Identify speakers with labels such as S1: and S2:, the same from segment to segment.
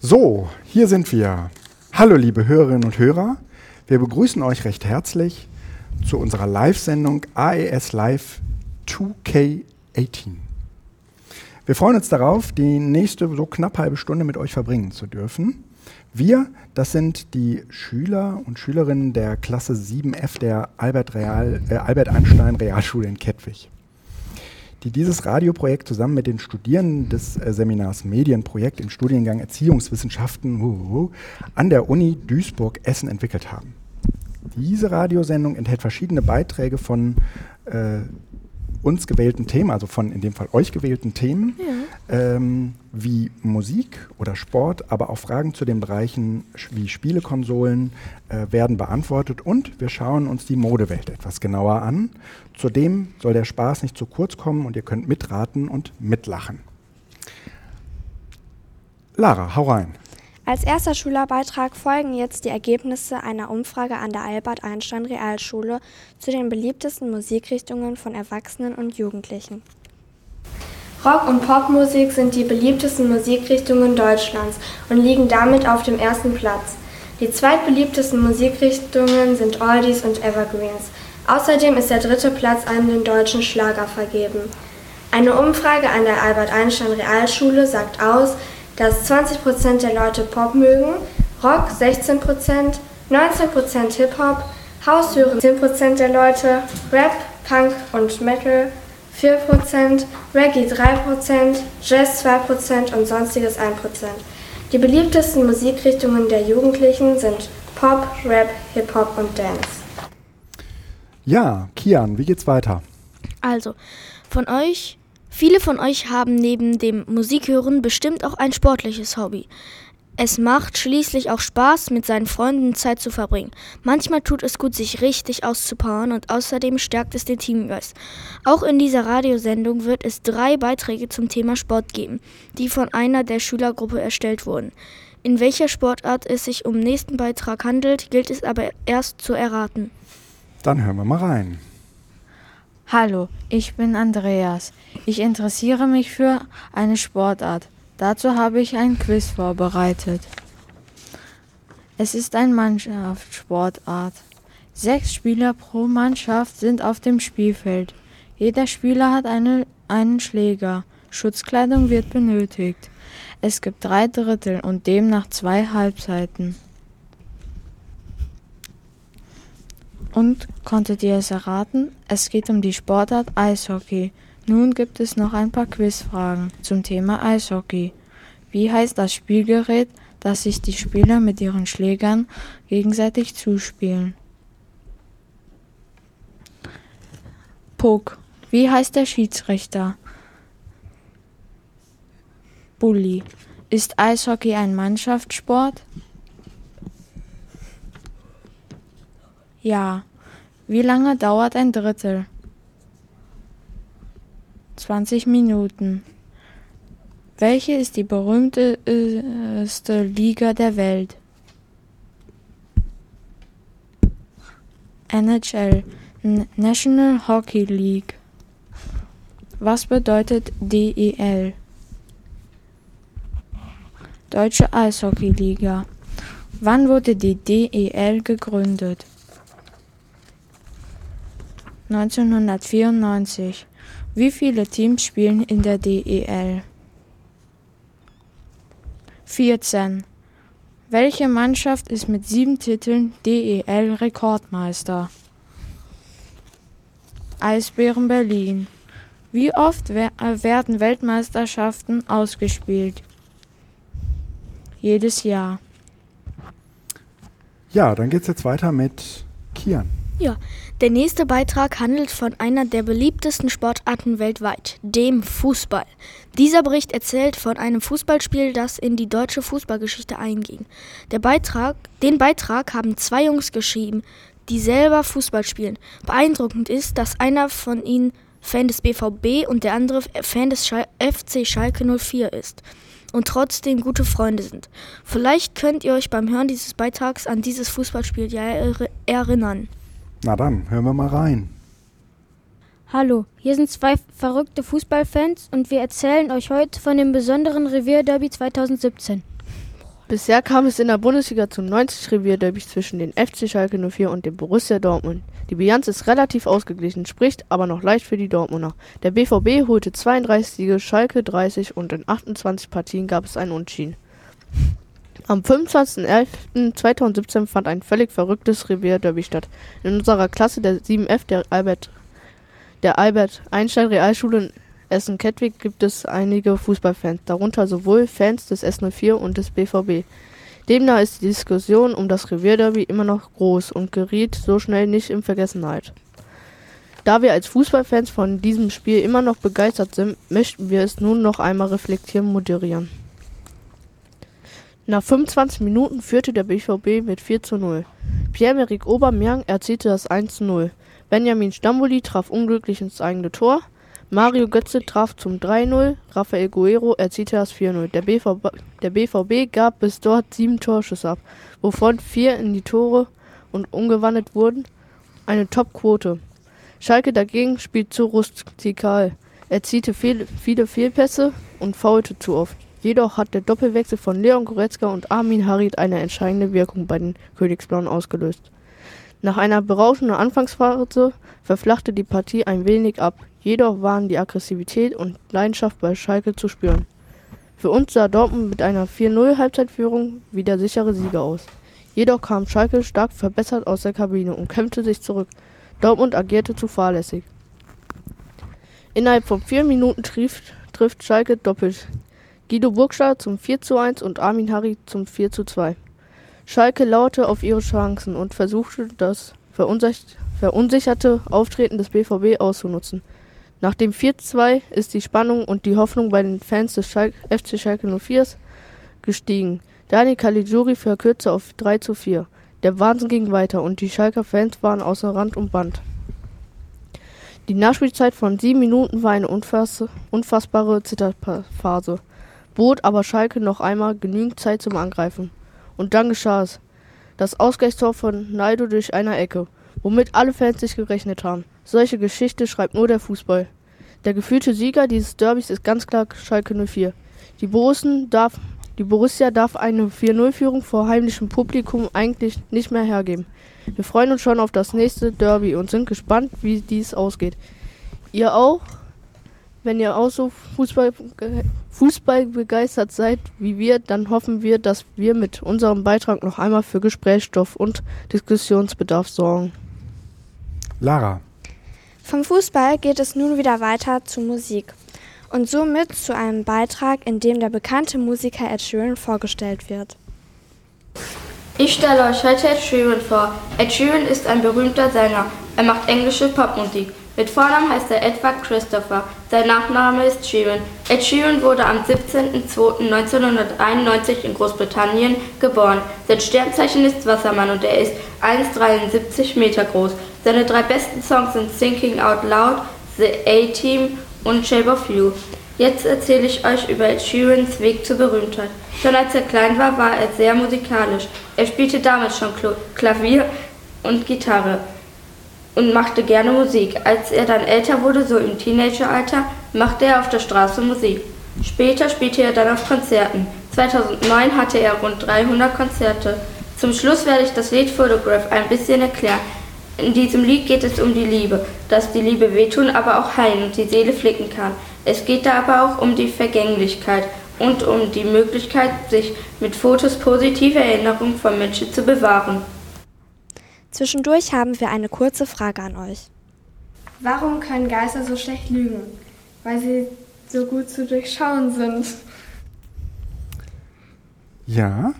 S1: So, hier sind wir. Hallo liebe Hörerinnen und Hörer. Wir begrüßen euch recht herzlich zu unserer Live-Sendung AES Live 2K18. Wir freuen uns darauf, die nächste so knapp halbe Stunde mit euch verbringen zu dürfen. Wir, das sind die Schüler und Schülerinnen der Klasse 7F der Albert, Real, äh, Albert Einstein Realschule in Kettwig, die dieses Radioprojekt zusammen mit den Studierenden des äh, Seminars Medienprojekt im Studiengang Erziehungswissenschaften uh, an der Uni Duisburg-Essen entwickelt haben. Diese Radiosendung enthält verschiedene Beiträge von äh, uns gewählten Themen, also von in dem Fall euch gewählten Themen, ja. ähm, wie Musik oder Sport, aber auch Fragen zu den Bereichen wie Spielekonsolen äh, werden beantwortet und wir schauen uns die Modewelt etwas genauer an. Zudem soll der Spaß nicht zu kurz kommen und ihr könnt mitraten und mitlachen. Lara, hau rein.
S2: Als erster Schülerbeitrag folgen jetzt die Ergebnisse einer Umfrage an der Albert Einstein Realschule zu den beliebtesten Musikrichtungen von Erwachsenen und Jugendlichen. Rock- und Popmusik sind die beliebtesten Musikrichtungen Deutschlands und liegen damit auf dem ersten Platz. Die zweitbeliebtesten Musikrichtungen sind Oldies und Evergreens. Außerdem ist der dritte Platz an den deutschen Schlager vergeben. Eine Umfrage an der Albert Einstein Realschule sagt aus, dass 20% der Leute Pop mögen, Rock 16%, 19% Hip-Hop, House hören 10% der Leute, Rap, Punk und Metal 4%, Reggae 3%, Jazz 2% und sonstiges 1%. Die beliebtesten Musikrichtungen der Jugendlichen sind Pop, Rap, Hip-Hop und Dance.
S1: Ja, Kian, wie geht's weiter?
S3: Also, von euch Viele von euch haben neben dem Musikhören bestimmt auch ein sportliches Hobby. Es macht schließlich auch Spaß, mit seinen Freunden Zeit zu verbringen. Manchmal tut es gut, sich richtig auszupowern und außerdem stärkt es den Teamgeist. Auch in dieser Radiosendung wird es drei Beiträge zum Thema Sport geben, die von einer der Schülergruppe erstellt wurden. In welcher Sportart es sich um nächsten Beitrag handelt, gilt es aber erst zu erraten.
S1: Dann hören wir mal rein.
S4: Hallo, ich bin Andreas. Ich interessiere mich für eine Sportart. Dazu habe ich ein Quiz vorbereitet. Es ist eine Mannschaftssportart. Sechs Spieler pro Mannschaft sind auf dem Spielfeld. Jeder Spieler hat eine, einen Schläger. Schutzkleidung wird benötigt. Es gibt drei Drittel und demnach zwei Halbzeiten. Und konntet ihr es erraten? Es geht um die Sportart Eishockey. Nun gibt es noch ein paar Quizfragen zum Thema Eishockey. Wie heißt das Spielgerät, das sich die Spieler mit ihren Schlägern gegenseitig zuspielen? Puck. Wie heißt der Schiedsrichter? Bully. Ist Eishockey ein Mannschaftssport? Ja. Wie lange dauert ein Drittel? 20 Minuten. Welche ist die berühmteste Liga der Welt? NHL, National Hockey League. Was bedeutet DEL? Deutsche Eishockey-Liga. Wann wurde die DEL gegründet? 1994. Wie viele Teams spielen in der DEL? 14. Welche Mannschaft ist mit sieben Titeln DEL-Rekordmeister? Eisbären Berlin. Wie oft werden Weltmeisterschaften ausgespielt? Jedes Jahr.
S1: Ja, dann geht's jetzt weiter mit Kian.
S3: Ja, der nächste Beitrag handelt von einer der beliebtesten Sportarten weltweit, dem Fußball. Dieser Bericht erzählt von einem Fußballspiel, das in die deutsche Fußballgeschichte einging. Der Beitrag, den Beitrag haben zwei Jungs geschrieben, die selber Fußball spielen. Beeindruckend ist, dass einer von ihnen Fan des BVB und der andere Fan des Schal FC Schalke 04 ist und trotzdem gute Freunde sind. Vielleicht könnt ihr euch beim Hören dieses Beitrags an dieses Fußballspiel ja er erinnern.
S1: Na dann, hören wir mal rein.
S5: Hallo, hier sind zwei verrückte Fußballfans und wir erzählen euch heute von dem besonderen Revierderby 2017.
S6: Bisher kam es in der Bundesliga zu 90 Revierderbys zwischen den FC Schalke 04 und dem Borussia Dortmund. Die Bilanz ist relativ ausgeglichen, spricht aber noch leicht für die Dortmunder. Der BVB holte 32 Siege, Schalke 30 und in 28 Partien gab es einen Unschien. Am 25.11.2017 fand ein völlig verrücktes Revierderby statt. In unserer Klasse der 7F der Albert, der Albert Einstein Realschule in Essen-Kettwig gibt es einige Fußballfans, darunter sowohl Fans des S04 und des BVB. Demnach ist die Diskussion um das Revierderby immer noch groß und geriet so schnell nicht in Vergessenheit. Da wir als Fußballfans von diesem Spiel immer noch begeistert sind, möchten wir es nun noch einmal reflektieren moderieren. Nach 25 Minuten führte der BVB mit 4 zu 0. Pierre-Emerick Aubameyang erzielte das 1 zu 0. Benjamin Stamboli traf unglücklich ins eigene Tor. Mario Götze traf zum 3-0, Rafael Guerrero erzielte das 4-0. Der BVB, der BVB gab bis dort sieben Torschüsse ab, wovon vier in die Tore und umgewandelt wurden. Eine Top-Quote. Schalke dagegen spielt zu rustikal, erzielte viel, viele Fehlpässe und faulte zu oft. Jedoch hat der Doppelwechsel von Leon Goretzka und Armin Harit eine entscheidende Wirkung bei den Königsblauen ausgelöst. Nach einer berauschenden Anfangsphase verflachte die Partie ein wenig ab, jedoch waren die Aggressivität und Leidenschaft bei Schalke zu spüren. Für uns sah Dortmund mit einer 4-0 Halbzeitführung wie der sichere Sieger aus. Jedoch kam Schalke stark verbessert aus der Kabine und kämpfte sich zurück. Dortmund agierte zu fahrlässig. Innerhalb von vier Minuten trifft, trifft Schalke doppelt. Guido Burgstaller zum 4 zu 1 und Armin Harry zum 4 zu 2. Schalke lauerte auf ihre Chancen und versuchte das verunsicherte Auftreten des BVB auszunutzen. Nach dem 4-2 ist die Spannung und die Hoffnung bei den Fans des Schalke, FC Schalke 04 gestiegen. Dani Caligiuri verkürzte auf 3 zu 4. Der Wahnsinn ging weiter und die Schalker Fans waren außer Rand und Band. Die Nachspielzeit von sieben Minuten war eine unfass unfassbare Zitterphase bot aber Schalke noch einmal genügend Zeit zum Angreifen. Und dann geschah es. Das Ausgleichstor von Naldo durch eine Ecke, womit alle Fans sich gerechnet haben. Solche Geschichte schreibt nur der Fußball. Der gefühlte Sieger dieses Derbys ist ganz klar Schalke 04. Die, Borussen darf, die Borussia darf eine 4-0-Führung vor heimlichem Publikum eigentlich nicht mehr hergeben. Wir freuen uns schon auf das nächste Derby und sind gespannt, wie dies ausgeht. Ihr auch? Wenn ihr auch so Fußball, Fußball begeistert seid wie wir, dann hoffen wir, dass wir mit unserem Beitrag noch einmal für Gesprächsstoff und Diskussionsbedarf sorgen.
S1: Lara.
S2: Vom Fußball geht es nun wieder weiter zu Musik. Und somit zu einem Beitrag, in dem der bekannte Musiker Ed Sheeran vorgestellt wird.
S7: Ich stelle euch heute Ed Sheeran vor. Ed Sheeran ist ein berühmter Sänger. Er macht englische Popmusik. Mit Vornamen heißt er Edward Christopher, sein Nachname ist Sheeran. Ed Sheeran wurde am 17.02.1991 in Großbritannien geboren. Sein Sternzeichen ist Wassermann und er ist 1,73 Meter groß. Seine drei besten Songs sind Thinking Out Loud, The A-Team und Shape of You. Jetzt erzähle ich euch über Ed Sheerans Weg zur Berühmtheit. Schon als er klein war, war er sehr musikalisch. Er spielte damals schon Klavier und Gitarre und machte gerne Musik. Als er dann älter wurde, so im Teenageralter, machte er auf der Straße Musik. Später spielte er dann auf Konzerten. 2009 hatte er rund 300 Konzerte. Zum Schluss werde ich das Lied Photograph ein bisschen erklären. In diesem Lied geht es um die Liebe, dass die Liebe wehtun, aber auch heilen und die Seele flicken kann. Es geht da aber auch um die Vergänglichkeit und um die Möglichkeit, sich mit Fotos positive Erinnerungen von Menschen zu bewahren.
S2: Zwischendurch haben wir eine kurze Frage an euch.
S8: Warum können Geister so schlecht lügen? Weil sie so gut zu durchschauen sind.
S1: Ja.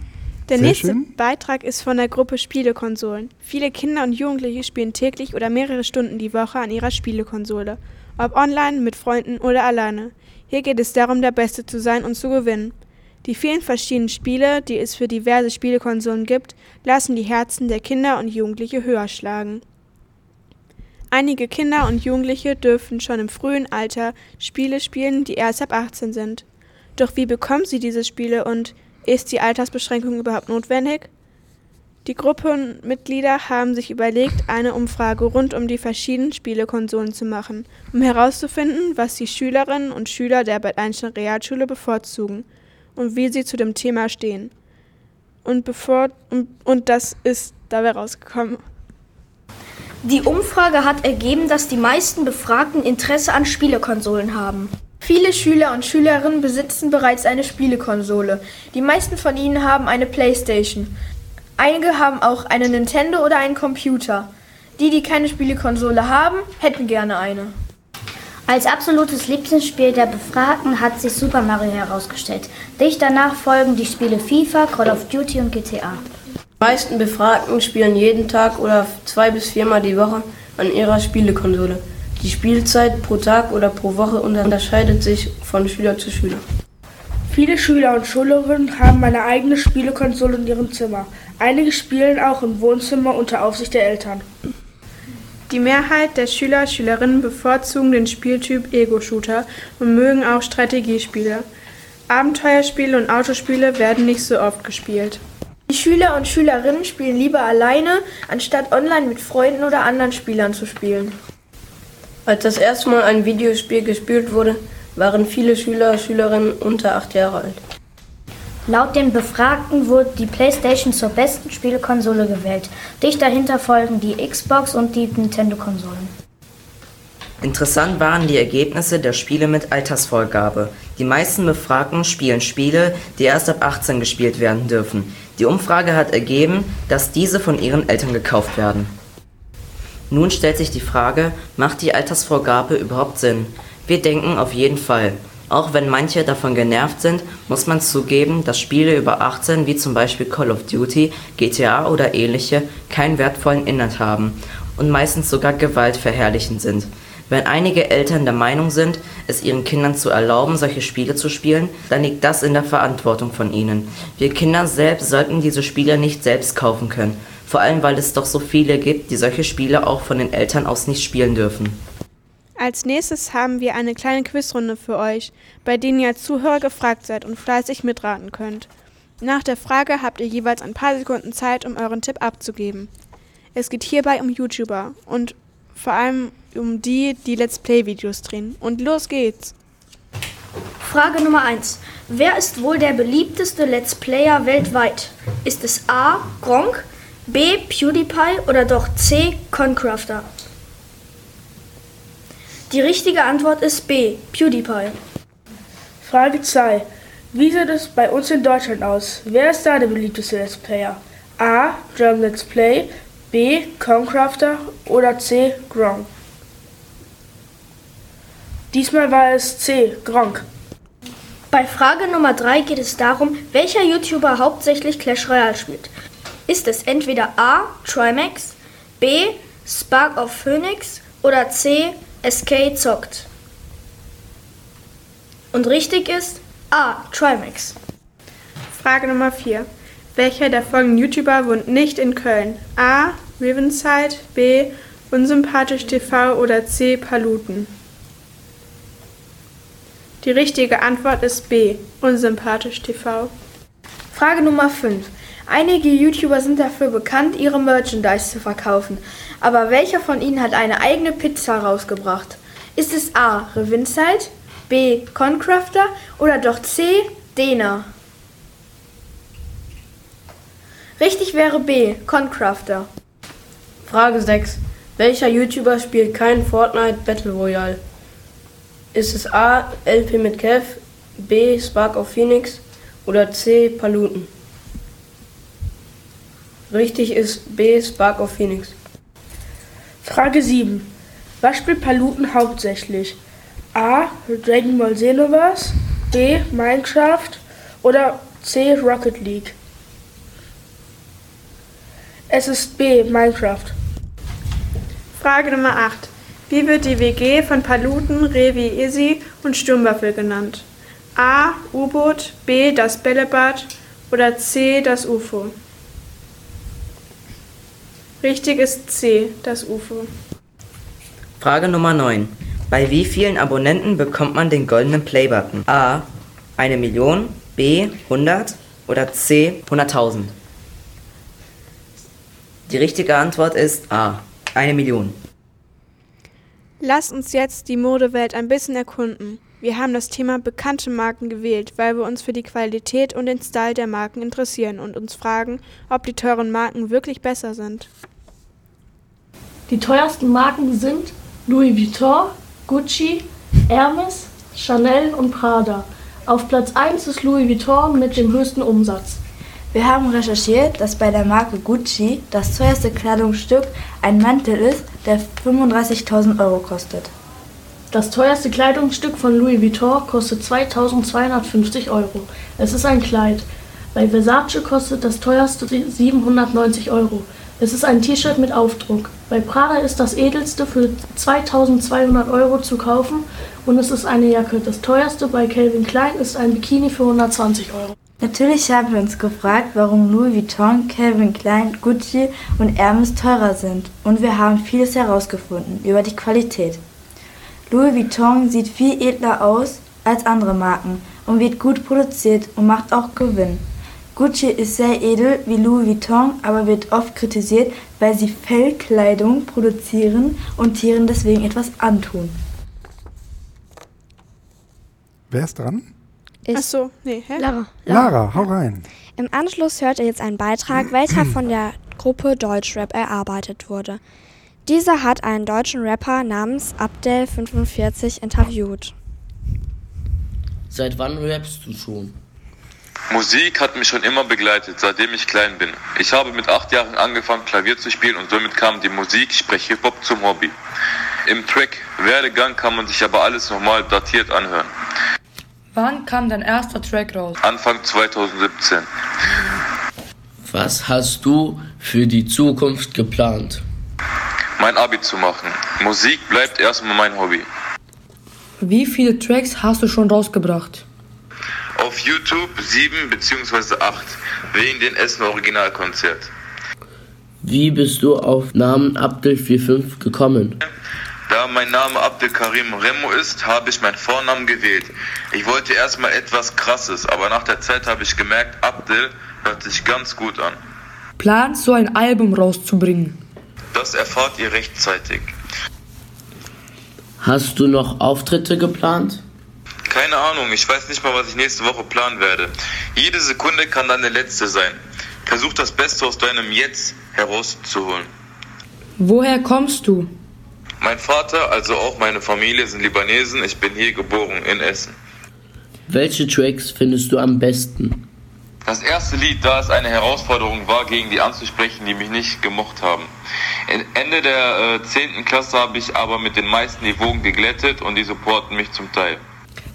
S9: Der
S1: sehr
S9: nächste
S1: schön.
S9: Beitrag ist von der Gruppe Spielekonsolen. Viele Kinder und Jugendliche spielen täglich oder mehrere Stunden die Woche an ihrer Spielekonsole. Ob online, mit Freunden oder alleine. Hier geht es darum, der Beste zu sein und zu gewinnen. Die vielen verschiedenen Spiele, die es für diverse Spielekonsolen gibt, lassen die Herzen der Kinder und Jugendliche höher schlagen. Einige Kinder und Jugendliche dürfen schon im frühen Alter Spiele spielen, die erst ab 18 sind. Doch wie bekommen sie diese Spiele und ist die Altersbeschränkung überhaupt notwendig? Die Gruppenmitglieder haben sich überlegt, eine Umfrage rund um die verschiedenen Spielekonsolen zu machen, um herauszufinden, was die Schülerinnen und Schüler der Albert Einstein Realschule bevorzugen und wie sie zu dem Thema stehen. Und, bevor, und, und das ist dabei rausgekommen.
S10: Die Umfrage hat ergeben, dass die meisten Befragten Interesse an Spielekonsolen haben.
S11: Viele Schüler und Schülerinnen besitzen bereits eine Spielekonsole. Die meisten von ihnen haben eine Playstation. Einige haben auch eine Nintendo oder einen Computer. Die, die keine Spielekonsole haben, hätten gerne eine.
S12: Als absolutes Lieblingsspiel der Befragten hat sich Super Mario herausgestellt. Dicht danach folgen die Spiele FIFA, Call of Duty und GTA.
S13: Die meisten Befragten spielen jeden Tag oder zwei bis viermal die Woche an ihrer Spielekonsole. Die Spielzeit pro Tag oder pro Woche unterscheidet sich von Schüler zu Schüler.
S14: Viele Schüler und Schülerinnen haben eine eigene Spielekonsole in ihrem Zimmer. Einige spielen auch im Wohnzimmer unter Aufsicht der Eltern.
S9: Die Mehrheit der Schüler Schülerinnen bevorzugen den Spieltyp Ego-Shooter und mögen auch Strategiespiele. Abenteuerspiele und Autospiele werden nicht so oft gespielt.
S11: Die Schüler und Schülerinnen spielen lieber alleine, anstatt online mit Freunden oder anderen Spielern zu spielen.
S13: Als das erste Mal ein Videospiel gespielt wurde, waren viele Schüler und Schülerinnen unter acht Jahre alt.
S12: Laut den Befragten wurde die PlayStation zur besten Spielekonsole gewählt. Dicht dahinter folgen die Xbox und die Nintendo-Konsolen.
S15: Interessant waren die Ergebnisse der Spiele mit Altersvorgabe. Die meisten Befragten spielen Spiele, die erst ab 18 gespielt werden dürfen. Die Umfrage hat ergeben, dass diese von ihren Eltern gekauft werden. Nun stellt sich die Frage, macht die Altersvorgabe überhaupt Sinn? Wir denken auf jeden Fall. Auch wenn manche davon genervt sind, muss man zugeben, dass Spiele über 18 wie zum Beispiel Call of Duty, GTA oder ähnliche keinen wertvollen Inhalt haben und meistens sogar gewaltverherrlichend sind. Wenn einige Eltern der Meinung sind, es ihren Kindern zu erlauben, solche Spiele zu spielen, dann liegt das in der Verantwortung von ihnen. Wir Kinder selbst sollten diese Spiele nicht selbst kaufen können, vor allem weil es doch so viele gibt, die solche Spiele auch von den Eltern aus nicht spielen dürfen.
S9: Als nächstes haben wir eine kleine Quizrunde für euch, bei denen ihr als Zuhörer gefragt seid und fleißig mitraten könnt. Nach der Frage habt ihr jeweils ein paar Sekunden Zeit, um euren Tipp abzugeben. Es geht hierbei um YouTuber und vor allem um die, die Let's Play-Videos drehen. Und los geht's!
S10: Frage Nummer 1. Wer ist wohl der beliebteste Let's Player weltweit? Ist es A. Gronk, B. PewDiePie oder doch C. Concrafter? Die richtige Antwort ist B. PewDiePie.
S14: Frage 2. Wie sieht es bei uns in Deutschland aus? Wer ist da der beliebteste Let's Player? A. German Let's Play, B. Concrafter oder C. Gronk? Diesmal war es C. Gronk.
S10: Bei Frage Nummer 3 geht es darum, welcher YouTuber hauptsächlich Clash Royale spielt. Ist es entweder A. Trimax, B. Spark of Phoenix oder C. SK zockt? Und richtig ist A. Trimax.
S9: Frage Nummer 4. Welcher der folgenden YouTuber wohnt nicht in Köln? A. Riverside, B. Unsympathisch TV oder C. Paluten? Die richtige Antwort ist B. Unsympathisch TV.
S11: Frage Nummer 5. Einige YouTuber sind dafür bekannt, ihre Merchandise zu verkaufen. Aber welcher von ihnen hat eine eigene Pizza rausgebracht? Ist es A. Revinside, B. Concrafter oder doch C. Dena? Richtig wäre B. Concrafter.
S13: Frage 6. Welcher YouTuber spielt kein Fortnite Battle Royale? Ist es A. LP mit Kev, B. Spark of Phoenix oder C. Paluten? Richtig ist B. Spark of Phoenix.
S14: Frage 7. Was spielt Paluten hauptsächlich? A. Dragon Ball Xenoverse, B. Minecraft oder C. Rocket League? Es ist B. Minecraft.
S9: Frage Nummer 8. Wie wird die WG von Paluten, Revi Izzy und Sturmwaffel genannt? A. U-Boot, B. Das Bällebad oder C. Das UFO? Richtig ist C. Das UFO.
S15: Frage Nummer 9. Bei wie vielen Abonnenten bekommt man den goldenen Playbutton? A. Eine Million, B. 100 oder C. 100.000? Die richtige Antwort ist A. Eine Million.
S9: Lasst uns jetzt die Modewelt ein bisschen erkunden. Wir haben das Thema bekannte Marken gewählt, weil wir uns für die Qualität und den Style der Marken interessieren und uns fragen, ob die teuren Marken wirklich besser sind.
S14: Die teuersten Marken sind Louis Vuitton, Gucci, Hermes, Chanel und Prada. Auf Platz 1 ist Louis Vuitton mit dem höchsten Umsatz.
S16: Wir haben recherchiert, dass bei der Marke Gucci das teuerste Kleidungsstück ein Mantel ist, der 35.000 Euro kostet.
S14: Das teuerste Kleidungsstück von Louis Vuitton kostet 2250 Euro. Es ist ein Kleid. Bei Versace kostet das teuerste 790 Euro. Es ist ein T-Shirt mit Aufdruck. Bei Prada ist das edelste für 2200 Euro zu kaufen und es ist eine Jacke. Das teuerste bei Calvin Klein ist ein Bikini für 120 Euro.
S16: Natürlich haben wir uns gefragt, warum Louis Vuitton, Calvin Klein, Gucci und Hermes teurer sind. Und wir haben vieles herausgefunden über die Qualität. Louis Vuitton sieht viel edler aus als andere Marken und wird gut produziert und macht auch Gewinn. Gucci ist sehr edel wie Louis Vuitton, aber wird oft kritisiert, weil sie Fellkleidung produzieren und Tieren deswegen etwas antun.
S1: Wer ist dran?
S2: Ich.
S9: Ach so, nee, hä?
S2: Lara.
S1: Lara, hau rein.
S2: Im Anschluss hört ihr jetzt einen Beitrag, welcher von der Gruppe Deutschrap erarbeitet wurde. Dieser hat einen deutschen Rapper namens Abdel45 interviewt.
S17: Seit wann rappst du schon?
S18: Musik hat mich schon immer begleitet, seitdem ich klein bin. Ich habe mit acht Jahren angefangen, Klavier zu spielen und somit kam die Musik, sprich Hip-Hop, zum Hobby. Im Track Werdegang kann man sich aber alles nochmal datiert anhören.
S19: Wann kam dein erster Track raus?
S18: Anfang 2017.
S17: Was hast du für die Zukunft geplant?
S18: Mein Abi zu machen. Musik bleibt erstmal mein Hobby.
S19: Wie viele Tracks hast du schon rausgebracht?
S18: Auf YouTube sieben bzw. acht wegen den Essen Originalkonzert.
S17: Wie bist du auf Namen Abdel45 gekommen?
S18: Da mein Name Abdel Karim Remo ist, habe ich meinen Vornamen gewählt. Ich wollte erstmal etwas krasses, aber nach der Zeit habe ich gemerkt, Abdel hört sich ganz gut an.
S19: Planst du ein Album rauszubringen?
S18: Das erfahrt ihr rechtzeitig.
S17: Hast du noch Auftritte geplant?
S18: Keine Ahnung, ich weiß nicht mal, was ich nächste Woche planen werde. Jede Sekunde kann deine letzte sein. Versuch das Beste aus deinem Jetzt herauszuholen.
S19: Woher kommst du?
S18: Mein Vater, also auch meine Familie, sind Libanesen. Ich bin hier geboren, in Essen.
S17: Welche Tracks findest du am besten?
S18: Das erste Lied, da es eine Herausforderung war, gegen die anzusprechen, die mich nicht gemocht haben. Ende der äh, 10. Klasse habe ich aber mit den meisten die Wogen geglättet und die supporten mich zum Teil.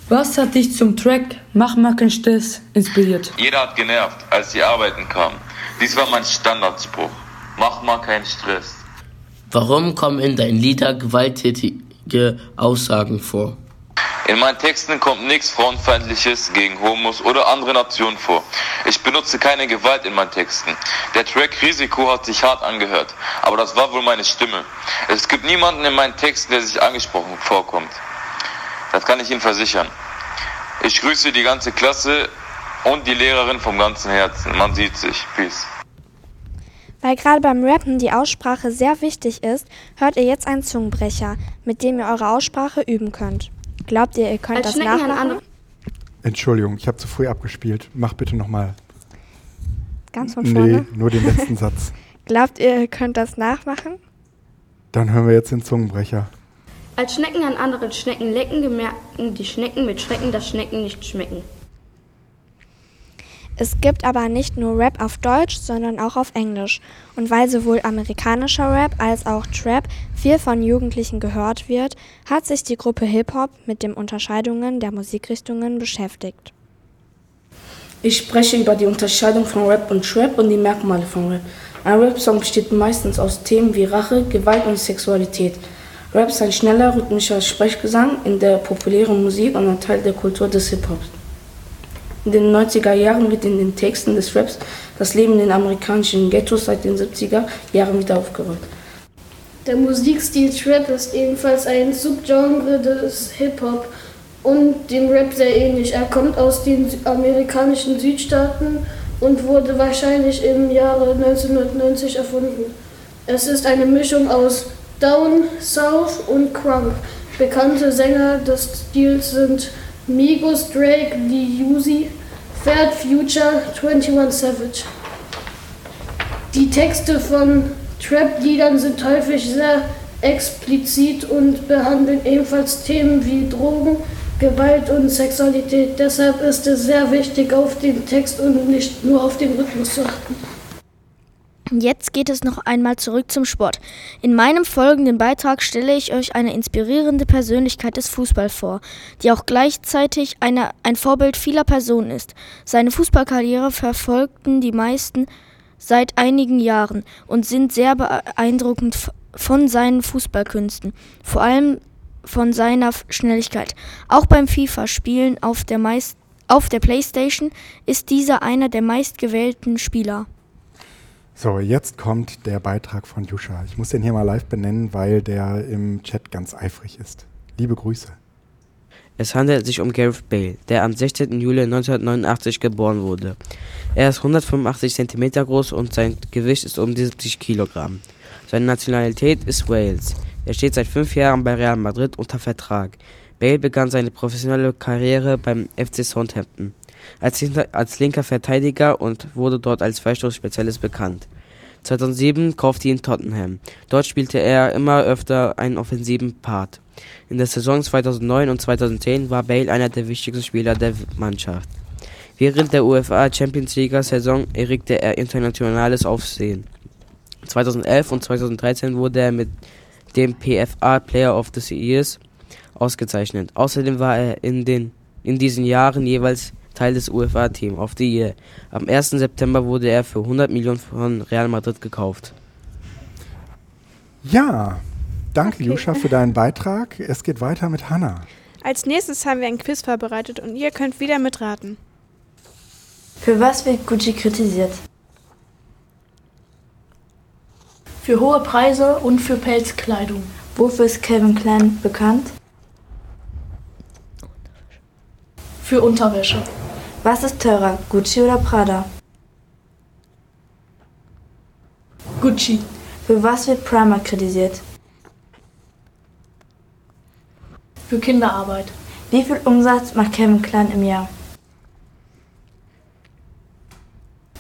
S19: Was hat dich zum Track Mach mal keinen Stress inspiriert?
S18: Jeder hat genervt, als die Arbeiten kamen. Dies war mein Standardspruch. Mach mal keinen Stress.
S17: Warum kommen in deinen Lieder gewalttätige Aussagen vor?
S18: In meinen Texten kommt nichts Frauenfeindliches gegen Homos oder andere Nationen vor. Ich benutze keine Gewalt in meinen Texten. Der Track Risiko hat sich hart angehört, aber das war wohl meine Stimme. Es gibt niemanden in meinen Texten, der sich angesprochen vorkommt. Das kann ich Ihnen versichern. Ich grüße die ganze Klasse und die Lehrerin vom ganzen Herzen. Man sieht sich. Peace.
S2: Weil gerade beim Rappen die Aussprache sehr wichtig ist, hört ihr jetzt einen Zungenbrecher, mit dem ihr eure Aussprache üben könnt. Glaubt ihr, ihr könnt
S16: Als
S2: das nachmachen?
S1: Entschuldigung, ich habe zu früh abgespielt. Mach bitte nochmal.
S2: Ganz von
S1: Nee,
S2: vorne?
S1: nur den letzten Satz.
S2: Glaubt ihr, ihr könnt das nachmachen?
S1: Dann hören wir jetzt den Zungenbrecher.
S16: Als Schnecken an anderen Schnecken lecken, gemerken die Schnecken mit Schrecken, dass Schnecken nicht schmecken.
S2: Es gibt aber nicht nur Rap auf Deutsch, sondern auch auf Englisch. Und weil sowohl amerikanischer Rap als auch Trap viel von Jugendlichen gehört wird, hat sich die Gruppe Hip-Hop mit den Unterscheidungen der Musikrichtungen beschäftigt.
S13: Ich spreche über die Unterscheidung von Rap und Trap und die Merkmale von Rap. Ein Rap-Song besteht meistens aus Themen wie Rache, Gewalt und Sexualität. Rap ist ein schneller, rhythmischer Sprechgesang in der populären Musik und ein Teil der Kultur des Hip-Hops. In den 90er Jahren wird in den Texten des Raps das Leben in den amerikanischen Ghettos seit den 70er Jahren wieder aufgerollt.
S20: Der Musikstil Trap ist ebenfalls ein Subgenre des Hip-Hop und dem Rap sehr ähnlich. Er kommt aus den amerikanischen Südstaaten und wurde wahrscheinlich im Jahre 1990 erfunden. Es ist eine Mischung aus Down, South und Crunk. Bekannte Sänger des Stils sind Migos, Drake, Lee Uzi, Fat Future, 21 Savage. Die Texte von Trap-Liedern sind häufig sehr explizit und behandeln ebenfalls Themen wie Drogen, Gewalt und Sexualität. Deshalb ist es sehr wichtig, auf den Text und nicht nur auf den Rhythmus zu achten.
S3: Jetzt geht es noch einmal zurück zum Sport. In meinem folgenden Beitrag stelle ich euch eine inspirierende Persönlichkeit des Fußballs vor, die auch gleichzeitig eine, ein Vorbild vieler Personen ist. Seine Fußballkarriere verfolgten die meisten seit einigen Jahren und sind sehr beeindruckend von seinen Fußballkünsten, vor allem von seiner Schnelligkeit. Auch beim FIFA-Spielen auf auf der Playstation ist dieser einer der meistgewählten Spieler.
S1: So, jetzt kommt der Beitrag von Juscha. Ich muss den hier mal live benennen, weil der im Chat ganz eifrig ist. Liebe Grüße.
S21: Es handelt sich um Gareth Bale, der am 16. Juli 1989 geboren wurde. Er ist 185 cm groß und sein Gewicht ist um die 70 Kilogramm. Seine Nationalität ist Wales. Er steht seit fünf Jahren bei Real Madrid unter Vertrag. Bale begann seine professionelle Karriere beim FC Southampton als, als linker Verteidiger und wurde dort als Freistoßspezialist bekannt. 2007 kaufte ihn Tottenham. Dort spielte er immer öfter einen offensiven Part. In der Saison 2009 und 2010 war Bale einer der wichtigsten Spieler der Mannschaft. Während der UEFA Champions League Saison erregte er internationales Aufsehen. 2011 und 2013 wurde er mit dem PFA Player of the Years ausgezeichnet. Außerdem war er in, den, in diesen Jahren jeweils Teil des UEFA-Team of the Year. Am 1. September wurde er für 100 Millionen von Real Madrid gekauft.
S1: Ja, danke okay. Juscha für deinen Beitrag. Es geht weiter mit Hanna.
S9: Als nächstes haben wir ein Quiz vorbereitet und ihr könnt wieder mitraten.
S7: Für was wird Gucci kritisiert?
S14: Für hohe Preise und für Pelzkleidung.
S7: Wofür ist Kevin Klein bekannt?
S14: Für Unterwäsche.
S7: Was ist teurer, Gucci oder Prada?
S14: Gucci.
S7: Für was wird Primark kritisiert?
S14: Für Kinderarbeit.
S7: Wie viel Umsatz macht Kevin Klein im Jahr?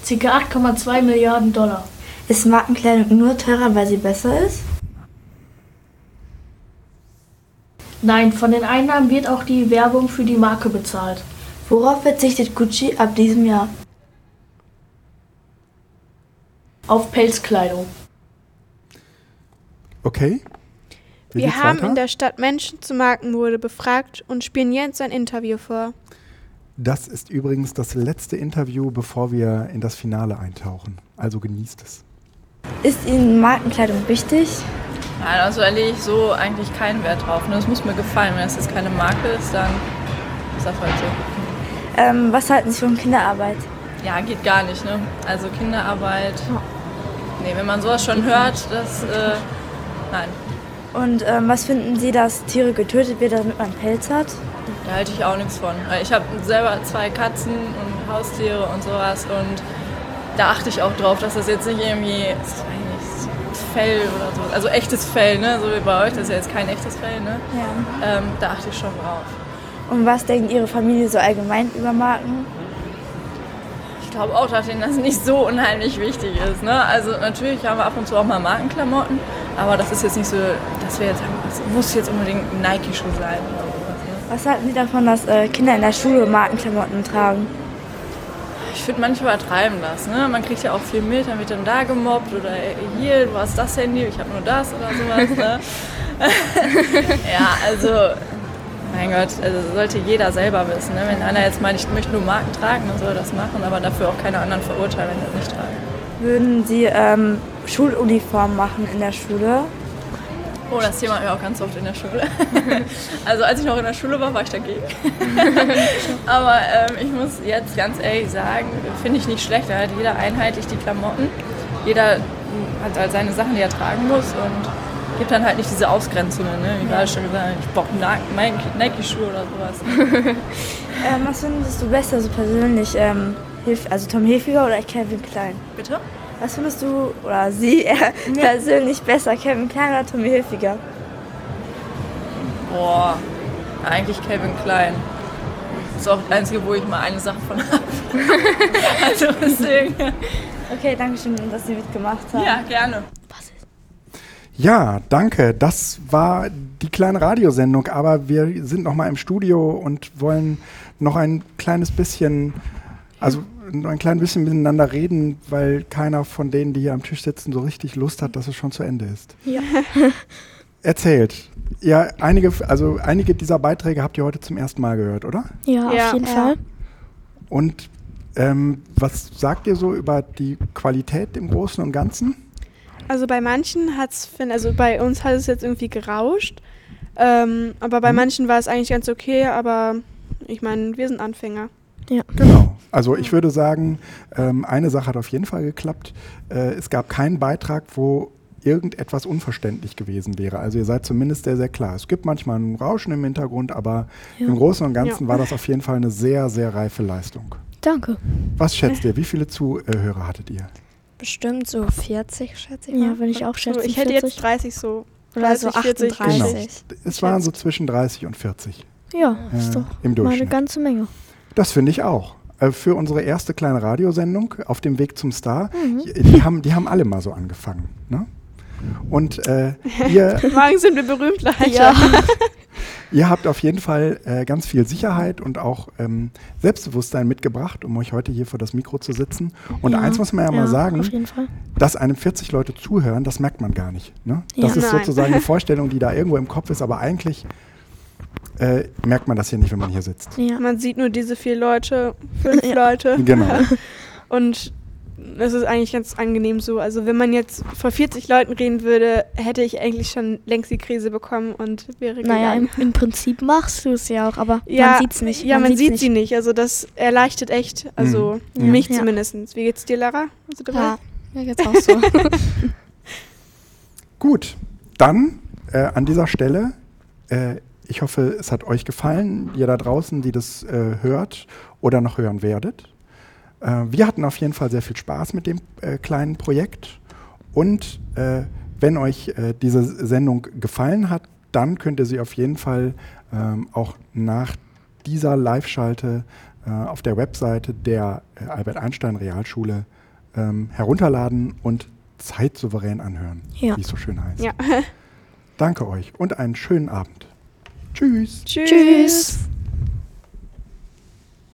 S14: Circa 8,2 Milliarden Dollar.
S7: Ist Markenkleidung nur teurer, weil sie besser ist?
S14: Nein, von den Einnahmen wird auch die Werbung für die Marke bezahlt.
S7: Worauf verzichtet Gucci ab diesem Jahr?
S14: Auf Pelzkleidung.
S1: Okay.
S9: Wie Wir haben weiter? in der Stadt Menschen zu Markenmode befragt und spielen jetzt ein Interview vor.
S1: Das ist übrigens das letzte Interview, bevor wir in das Finale eintauchen. Also genießt es.
S7: Ist Ihnen Markenkleidung wichtig?
S22: Nein, also da lege ich so eigentlich keinen Wert drauf. Das muss mir gefallen. Wenn das jetzt keine Marke ist, dann ist das halt so.
S7: Ähm, was halten Sie von Kinderarbeit?
S22: Ja, geht gar nicht. Ne? Also Kinderarbeit. Nee, wenn man sowas schon hört, das. Äh, nein.
S7: Und ähm, was finden Sie, dass Tiere getötet werden, damit man Pelz hat?
S22: Da halte ich auch nichts von. Ich habe selber zwei Katzen und Haustiere und sowas und da achte ich auch drauf, dass das jetzt nicht irgendwie Fell oder so, also echtes Fell, ne? so wie bei euch, das ist ja jetzt kein echtes Fell, ne? Ja. Ähm, da achte ich schon drauf.
S7: Und was denkt Ihre Familie so allgemein über Marken?
S22: Ich glaube auch, dass denen das nicht so unheimlich wichtig ist. Ne? Also natürlich haben wir ab und zu auch mal Markenklamotten, aber das ist jetzt nicht so, dass wir jetzt sagen, das muss jetzt unbedingt ein Nike-Schuh sein oder sowas. Ne?
S7: Was halten Sie davon, dass äh, Kinder in der Schule Markenklamotten tragen?
S22: Ich finde, manche übertreiben das. Ne? Man kriegt ja auch viel mit, dann wird dann da gemobbt oder hier, du hast das Handy, ich habe nur das oder sowas. Ne? ja, also mein Gott, also sollte jeder selber wissen. Ne? Wenn einer jetzt meint, ich möchte nur Marken tragen, dann soll er das machen, aber dafür auch keine anderen verurteilen, wenn sie das nicht tragen.
S7: Würden Sie ähm, Schuluniform machen in der Schule?
S22: Oh, das Thema haben wir auch ganz oft in der Schule. also als ich noch in der Schule war, war ich dagegen. aber ähm, ich muss jetzt ganz ehrlich sagen, finde ich nicht schlecht. Da hat jeder einheitlich die Klamotten. Jeder hat halt seine Sachen, die er tragen muss und gibt dann halt nicht diese Ausgrenzungen, ne? wie gerade schon gesagt, ich brauche Nike-Schuhe oder sowas.
S16: ähm, was findest du besser so persönlich? Ähm, also Tom Hefiger oder Kevin Klein?
S22: Bitte?
S16: Was findest du oder sie äh, ja. persönlich besser, Kevin Klein oder Tommy Hilfiger?
S22: Boah, eigentlich Kevin Klein. Das ist auch das Einzige, wo ich mal eine Sache von habe. also deswegen.
S16: Okay, danke schön, dass Sie mitgemacht haben.
S22: Ja, gerne.
S1: Ja, danke. Das war die kleine Radiosendung, aber wir sind noch mal im Studio und wollen noch ein kleines bisschen, also ein klein bisschen miteinander reden, weil keiner von denen, die hier am Tisch sitzen, so richtig Lust hat, dass es schon zu Ende ist.
S16: Ja.
S1: Erzählt. Ja, einige, also einige dieser Beiträge habt ihr heute zum ersten Mal gehört, oder?
S3: Ja, ja. auf jeden ja. Fall.
S1: Und ähm, was sagt ihr so über die Qualität im Großen und Ganzen?
S9: Also bei manchen hat es, also bei uns hat es jetzt irgendwie gerauscht, ähm, aber bei mhm. manchen war es eigentlich ganz okay, aber ich meine, wir sind Anfänger.
S1: Ja. Genau. Also ich würde sagen, ähm, eine Sache hat auf jeden Fall geklappt. Äh, es gab keinen Beitrag, wo irgendetwas unverständlich gewesen wäre. Also ihr seid zumindest sehr, sehr klar. Es gibt manchmal ein Rauschen im Hintergrund, aber ja. im Großen und Ganzen ja. war das auf jeden Fall eine sehr, sehr reife Leistung.
S3: Danke.
S1: Was schätzt ihr? Wie viele Zuhörer hattet ihr?
S2: Bestimmt so 40, schätze ich mal.
S3: Ja, wenn ich auch schätze.
S9: Ich hätte jetzt 30 so.
S2: 30, so 38. 40. Genau.
S1: Es waren so zwischen 30 und 40.
S3: Ja, äh, ist doch im Durchschnitt. mal eine ganze Menge.
S1: Das finde ich auch. Äh, für unsere erste kleine Radiosendung auf dem Weg zum Star, mhm. die, haben, die haben alle mal so angefangen. Ne? Und äh, ihr.
S9: Morgen sind wir berühmt, Leute.
S1: Ja. ihr habt auf jeden Fall äh, ganz viel Sicherheit und auch ähm, Selbstbewusstsein mitgebracht, um euch heute hier vor das Mikro zu sitzen. Und ja. eins muss man ja, ja mal sagen, dass einem 40 Leute zuhören, das merkt man gar nicht. Ne? Das ist Nein. sozusagen eine Vorstellung, die da irgendwo im Kopf ist, aber eigentlich äh, merkt man das hier nicht, wenn man hier sitzt.
S9: Ja. Man sieht nur diese vier Leute, fünf ja. Leute.
S1: Genau.
S9: Und das ist eigentlich ganz angenehm so. Also wenn man jetzt vor 40 Leuten reden würde, hätte ich eigentlich schon längst die Krise bekommen und wäre
S3: Naja, im, im, Prinzip machst du es ja auch, aber
S9: ja,
S3: man sieht es nicht.
S9: Ja, man, man sieht nicht. sie nicht. Also das erleichtert echt. Also mhm. mich ja. zumindest. Wie geht's dir, Lara?
S2: Ja, mir geht's auch so.
S1: Gut, dann äh, an dieser Stelle äh, ich hoffe, es hat euch gefallen, ihr da draußen, die das äh, hört oder noch hören werdet. Äh, wir hatten auf jeden Fall sehr viel Spaß mit dem äh, kleinen Projekt. Und äh, wenn euch äh, diese Sendung gefallen hat, dann könnt ihr sie auf jeden Fall ähm, auch nach dieser Live-Schalte äh, auf der Webseite der Albert Einstein Realschule ähm, herunterladen und zeitsouverän anhören, ja. wie es so schön heißt. Ja. Danke euch und einen schönen Abend. Tschüss.
S9: Tschüss. Tschüss.